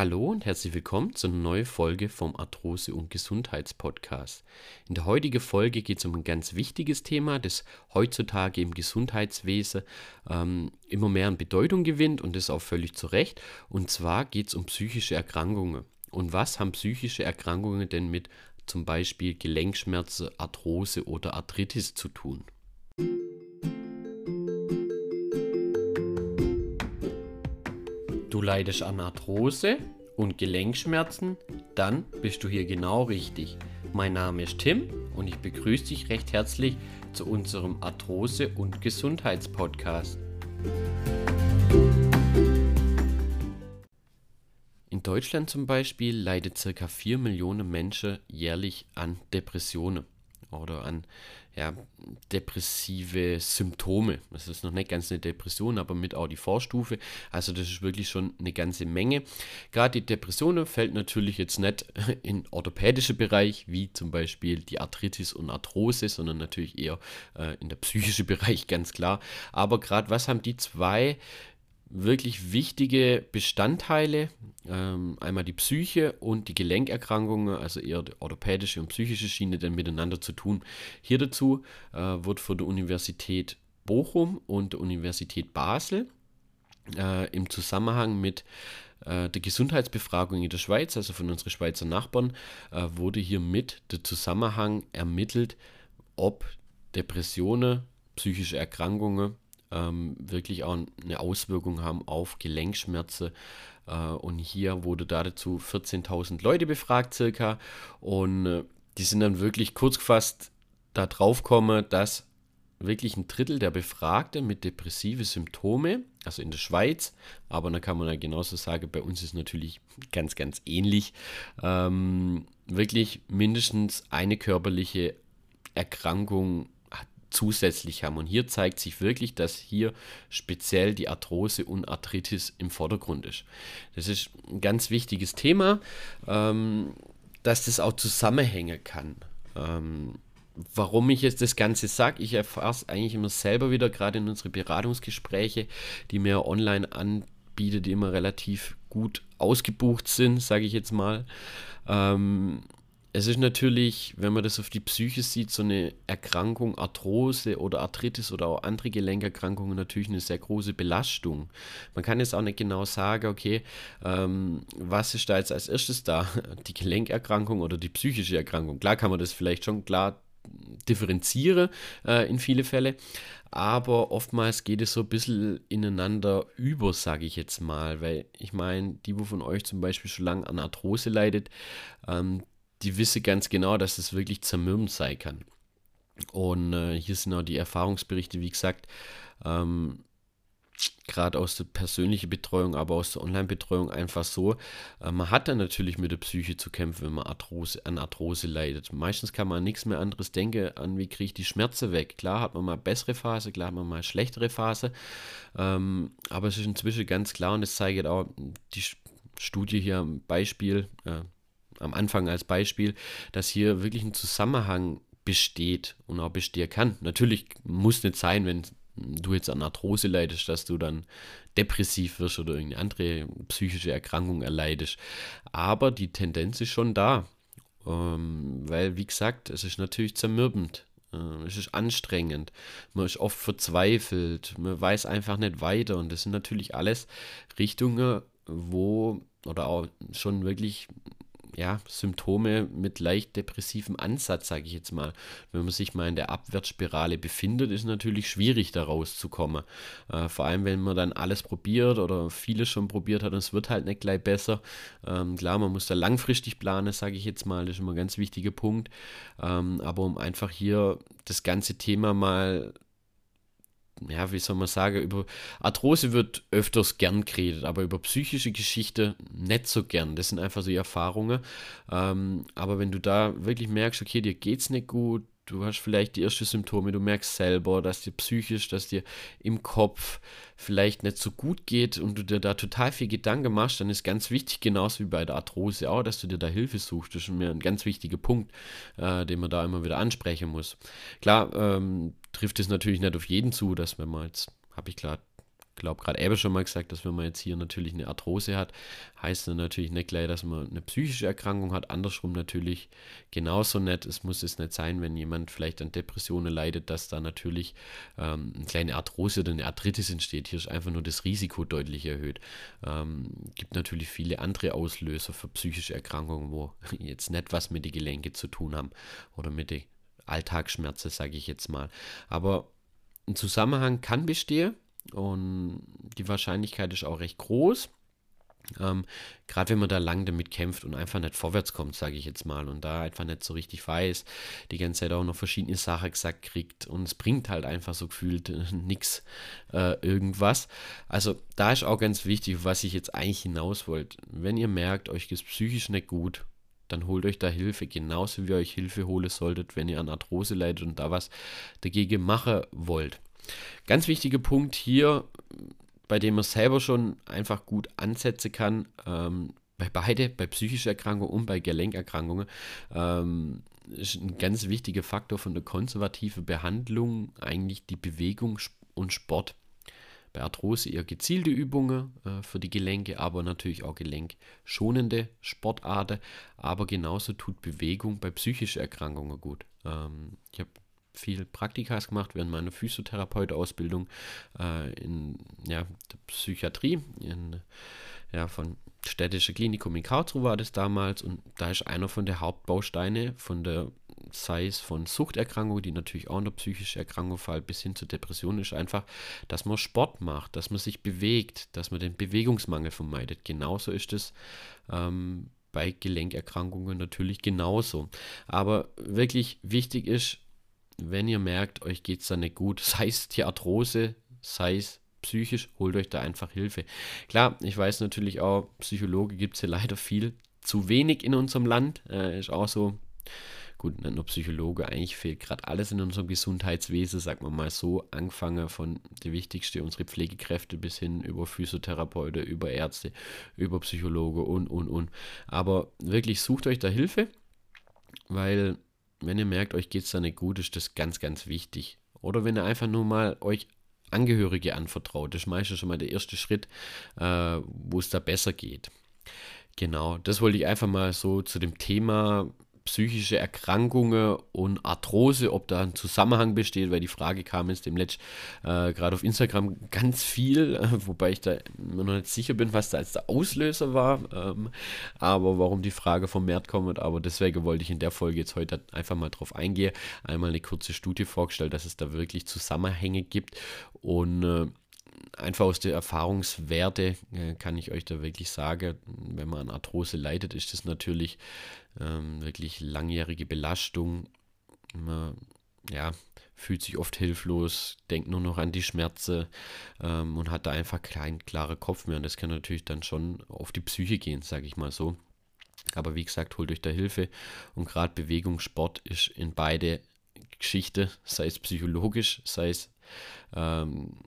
Hallo und herzlich willkommen zu einer neuen Folge vom Arthrose- und Gesundheitspodcast. In der heutigen Folge geht es um ein ganz wichtiges Thema, das heutzutage im Gesundheitswesen ähm, immer mehr an Bedeutung gewinnt und das auch völlig zu Recht. Und zwar geht es um psychische Erkrankungen. Und was haben psychische Erkrankungen denn mit zum Beispiel Gelenkschmerzen, Arthrose oder Arthritis zu tun? Du leidest an Arthrose und Gelenkschmerzen? Dann bist du hier genau richtig. Mein Name ist Tim und ich begrüße dich recht herzlich zu unserem Arthrose- und Gesundheitspodcast. In Deutschland zum Beispiel leiden ca. 4 Millionen Menschen jährlich an Depressionen oder an ja, depressive Symptome. Das ist noch nicht ganz eine Depression, aber mit auch die Vorstufe. Also das ist wirklich schon eine ganze Menge. Gerade die Depressionen fällt natürlich jetzt nicht in orthopädische Bereich, wie zum Beispiel die Arthritis und Arthrose, sondern natürlich eher äh, in der psychische Bereich, ganz klar. Aber gerade was haben die zwei wirklich wichtige Bestandteile. Ähm, einmal die Psyche und die Gelenkerkrankungen, also eher die orthopädische und psychische Schiene, dann miteinander zu tun. Hier dazu äh, wird von der Universität Bochum und der Universität Basel äh, im Zusammenhang mit äh, der Gesundheitsbefragung in der Schweiz, also von unseren Schweizer Nachbarn, äh, wurde hier mit der Zusammenhang ermittelt, ob Depressionen, psychische Erkrankungen ähm, wirklich auch eine Auswirkung haben auf Gelenkschmerzen. Äh, und hier wurde dazu 14.000 Leute befragt circa und äh, die sind dann wirklich kurz gefasst da drauf gekommen, dass wirklich ein Drittel der Befragten mit depressive Symptome, also in der Schweiz, aber da kann man ja genauso sagen, bei uns ist natürlich ganz, ganz ähnlich, ähm, wirklich mindestens eine körperliche Erkrankung zusätzlich haben. Und hier zeigt sich wirklich, dass hier speziell die Arthrose und Arthritis im Vordergrund ist. Das ist ein ganz wichtiges Thema, ähm, dass das auch zusammenhängen kann. Ähm, warum ich jetzt das Ganze sage, ich erfahre es eigentlich immer selber wieder, gerade in unsere Beratungsgespräche, die mir online anbietet, die immer relativ gut ausgebucht sind, sage ich jetzt mal. Ähm, es ist natürlich, wenn man das auf die Psyche sieht, so eine Erkrankung, Arthrose oder Arthritis oder auch andere Gelenkerkrankungen natürlich eine sehr große Belastung. Man kann jetzt auch nicht genau sagen, okay, ähm, was ist da jetzt als erstes da? Die Gelenkerkrankung oder die psychische Erkrankung? Klar kann man das vielleicht schon klar differenzieren äh, in viele Fälle, aber oftmals geht es so ein bisschen ineinander über, sage ich jetzt mal, weil ich meine, die, wo von euch zum Beispiel schon lange an Arthrose leidet, ähm, die wissen ganz genau, dass es wirklich zermürbend sein kann. Und äh, hier sind auch die Erfahrungsberichte, wie gesagt, ähm, gerade aus der persönlichen Betreuung, aber aus der Online-Betreuung einfach so. Äh, man hat dann natürlich mit der Psyche zu kämpfen, wenn man Arthrose, an Arthrose leidet. Meistens kann man an nichts mehr anderes denken, an wie kriege ich die Schmerzen weg. Klar hat man mal bessere Phase, klar hat man mal schlechtere Phase, ähm, aber es ist inzwischen ganz klar und es zeigt auch die Studie hier am Beispiel, äh, am Anfang als Beispiel, dass hier wirklich ein Zusammenhang besteht und auch bestehen kann. Natürlich muss nicht sein, wenn du jetzt an Arthrose leidest, dass du dann depressiv wirst oder irgendeine andere psychische Erkrankung erleidest. Aber die Tendenz ist schon da. Ähm, weil, wie gesagt, es ist natürlich zermürbend. Äh, es ist anstrengend. Man ist oft verzweifelt. Man weiß einfach nicht weiter. Und das sind natürlich alles Richtungen, wo oder auch schon wirklich ja, Symptome mit leicht depressivem Ansatz, sage ich jetzt mal. Wenn man sich mal in der Abwärtsspirale befindet, ist natürlich schwierig, da rauszukommen. Äh, vor allem, wenn man dann alles probiert oder vieles schon probiert hat und es wird halt nicht gleich besser. Ähm, klar, man muss da langfristig planen, sage ich jetzt mal, das ist immer ein ganz wichtiger Punkt. Ähm, aber um einfach hier das ganze Thema mal ja, wie soll man sagen, über Arthrose wird öfters gern geredet, aber über psychische Geschichte nicht so gern. Das sind einfach so Erfahrungen. Ähm, aber wenn du da wirklich merkst, okay, dir geht's nicht gut, du hast vielleicht die ersten Symptome, du merkst selber, dass dir psychisch, dass dir im Kopf vielleicht nicht so gut geht und du dir da total viel Gedanken machst, dann ist ganz wichtig, genauso wie bei der Arthrose auch, dass du dir da Hilfe suchst. Das ist mir ein ganz wichtiger Punkt, äh, den man da immer wieder ansprechen muss. Klar, ähm, trifft es natürlich nicht auf jeden zu, dass wenn man jetzt, habe ich klar glaube, gerade eben schon mal gesagt, dass wenn man jetzt hier natürlich eine Arthrose hat, heißt das natürlich nicht gleich, dass man eine psychische Erkrankung hat. Andersrum natürlich genauso nicht. Es muss es nicht sein, wenn jemand vielleicht an Depressionen leidet, dass da natürlich ähm, eine kleine Arthrose oder eine Arthritis entsteht. Hier ist einfach nur das Risiko deutlich erhöht. Ähm, gibt natürlich viele andere Auslöser für psychische Erkrankungen, wo jetzt nicht was mit den Gelenken zu tun haben oder mit den Alltagsschmerzen, sage ich jetzt mal. Aber ein Zusammenhang kann bestehen und die Wahrscheinlichkeit ist auch recht groß. Ähm, Gerade wenn man da lang damit kämpft und einfach nicht vorwärts kommt, sage ich jetzt mal, und da einfach nicht so richtig weiß, die ganze Zeit auch noch verschiedene Sachen gesagt kriegt und es bringt halt einfach so gefühlt äh, nichts äh, irgendwas. Also da ist auch ganz wichtig, was ich jetzt eigentlich hinaus wollte. Wenn ihr merkt, euch geht psychisch nicht gut, dann holt euch da Hilfe, genauso wie ihr euch Hilfe holen solltet, wenn ihr an Arthrose leidet und da was dagegen machen wollt. Ganz wichtiger Punkt hier, bei dem man selber schon einfach gut ansetzen kann, ähm, bei beide, bei psychischen Erkrankungen und bei Gelenkerkrankungen, ähm, ist ein ganz wichtiger Faktor von der konservativen Behandlung eigentlich die Bewegung und Sport. Bei Arthrose eher gezielte Übungen äh, für die Gelenke, aber natürlich auch gelenkschonende Sportarten. Aber genauso tut Bewegung bei psychischen Erkrankungen gut. Ähm, ich habe viel Praktikas gemacht während meiner Physiotherapeutausbildung äh, in ja, der Psychiatrie, in, ja, von städtische Klinikum in Karlsruhe war das damals und da ist einer von der Hauptbausteine von der sei es von Suchterkrankungen, die natürlich auch eine psychische Erkrankung fallen, bis hin zur Depression, ist einfach, dass man Sport macht, dass man sich bewegt, dass man den Bewegungsmangel vermeidet. Genauso ist es ähm, bei Gelenkerkrankungen natürlich genauso. Aber wirklich wichtig ist, wenn ihr merkt, euch geht es da nicht gut, sei es die Arthrose, sei es psychisch, holt euch da einfach Hilfe. Klar, ich weiß natürlich auch, Psychologe gibt es ja leider viel zu wenig in unserem Land. Äh, ist auch so gut, nicht nur Psychologe, eigentlich fehlt gerade alles in unserem Gesundheitswesen, sagen wir mal so, angefangen von der wichtigste, unsere Pflegekräfte bis hin über Physiotherapeuten, über Ärzte, über Psychologe und, und, und. Aber wirklich sucht euch da Hilfe, weil wenn ihr merkt, euch geht es da nicht gut, ist das ganz, ganz wichtig. Oder wenn ihr einfach nur mal euch Angehörige anvertraut, das ist meistens schon mal der erste Schritt, äh, wo es da besser geht. Genau, das wollte ich einfach mal so zu dem Thema psychische Erkrankungen und Arthrose, ob da ein Zusammenhang besteht, weil die Frage kam jetzt demnächst äh, gerade auf Instagram ganz viel, äh, wobei ich da immer noch nicht sicher bin, was da als der Auslöser war, ähm, aber warum die Frage vermehrt kommt, aber deswegen wollte ich in der Folge jetzt heute einfach mal drauf eingehen, einmal eine kurze Studie vorgestellt, dass es da wirklich Zusammenhänge gibt und äh, einfach aus der Erfahrungswerte äh, kann ich euch da wirklich sagen, wenn man an Arthrose leidet, ist das natürlich ähm, wirklich langjährige Belastung. Man ja, fühlt sich oft hilflos, denkt nur noch an die Schmerzen ähm, und hat da einfach keinen klaren Kopf mehr. Und das kann natürlich dann schon auf die Psyche gehen, sage ich mal so. Aber wie gesagt, holt euch da Hilfe. Und gerade Bewegung, Sport ist in beide Geschichte, sei es psychologisch, sei es ähm,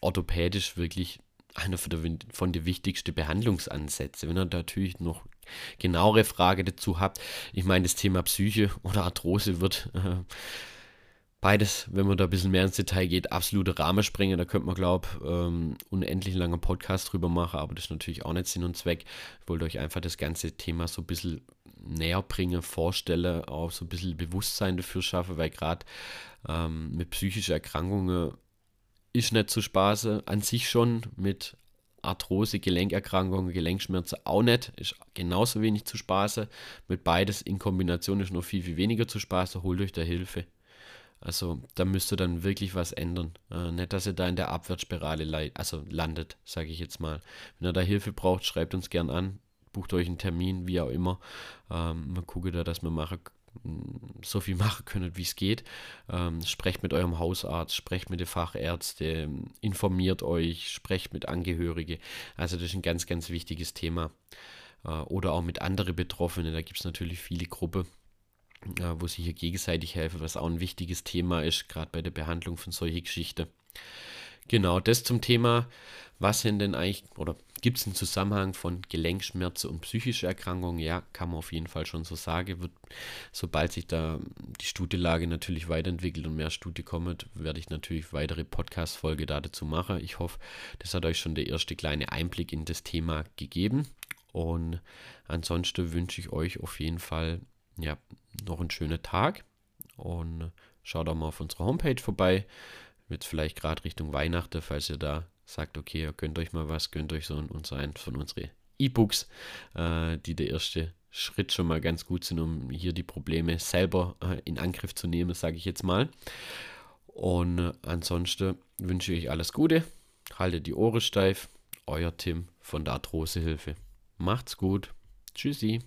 orthopädisch wirklich einer von der, von der wichtigsten Behandlungsansätze. Wenn ihr natürlich noch genauere Frage dazu habt, ich meine, das Thema Psyche oder Arthrose wird äh, beides, wenn man da ein bisschen mehr ins Detail geht, absolute Rahmen sprengen. Da könnte man, glaube ich, ähm, unendlich lange Podcast drüber machen, aber das ist natürlich auch nicht Sinn und Zweck. Ich wollte euch einfach das ganze Thema so ein bisschen näher bringen, vorstellen, auch so ein bisschen Bewusstsein dafür schaffen, weil gerade ähm, mit psychischen Erkrankungen ist nicht zu spaßen, an sich schon mit Arthrose, Gelenkerkrankungen, Gelenkschmerzen auch nicht, ist genauso wenig zu spaßen. Mit beides in Kombination ist noch viel, viel weniger zu spaßen, holt euch da Hilfe. Also da müsst ihr dann wirklich was ändern. Äh, nicht, dass ihr da in der Abwärtsspirale also landet, sage ich jetzt mal. Wenn ihr da Hilfe braucht, schreibt uns gern an, bucht euch einen Termin, wie auch immer. Ähm, man gucke da, dass wir machen so viel machen können, wie es geht. Ähm, sprecht mit eurem Hausarzt, sprecht mit den Fachärzten, informiert euch, sprecht mit Angehörigen. Also das ist ein ganz, ganz wichtiges Thema. Äh, oder auch mit anderen Betroffenen. Da gibt es natürlich viele Gruppen, äh, wo sich hier gegenseitig helfen, was auch ein wichtiges Thema ist, gerade bei der Behandlung von solchen Geschichten. Genau, das zum Thema, was sind denn eigentlich, oder Gibt es einen Zusammenhang von Gelenkschmerzen und psychische Erkrankungen? Ja, kann man auf jeden Fall schon so sagen. Wird, sobald sich da die Studielage natürlich weiterentwickelt und mehr Studie kommt, werde ich natürlich weitere Podcast-Folge dazu machen. Ich hoffe, das hat euch schon der erste kleine Einblick in das Thema gegeben. Und ansonsten wünsche ich euch auf jeden Fall ja, noch einen schönen Tag und schaut auch mal auf unserer Homepage vorbei. Jetzt vielleicht gerade Richtung Weihnachten, falls ihr da sagt, okay, ihr könnt euch mal was, gönnt euch so unser eins von unseren E-Books, äh, die der erste Schritt schon mal ganz gut sind, um hier die Probleme selber äh, in Angriff zu nehmen, sage ich jetzt mal. Und äh, ansonsten wünsche ich euch alles Gute, haltet die Ohren steif, euer Tim von der Arthrosehilfe. Macht's gut, tschüssi.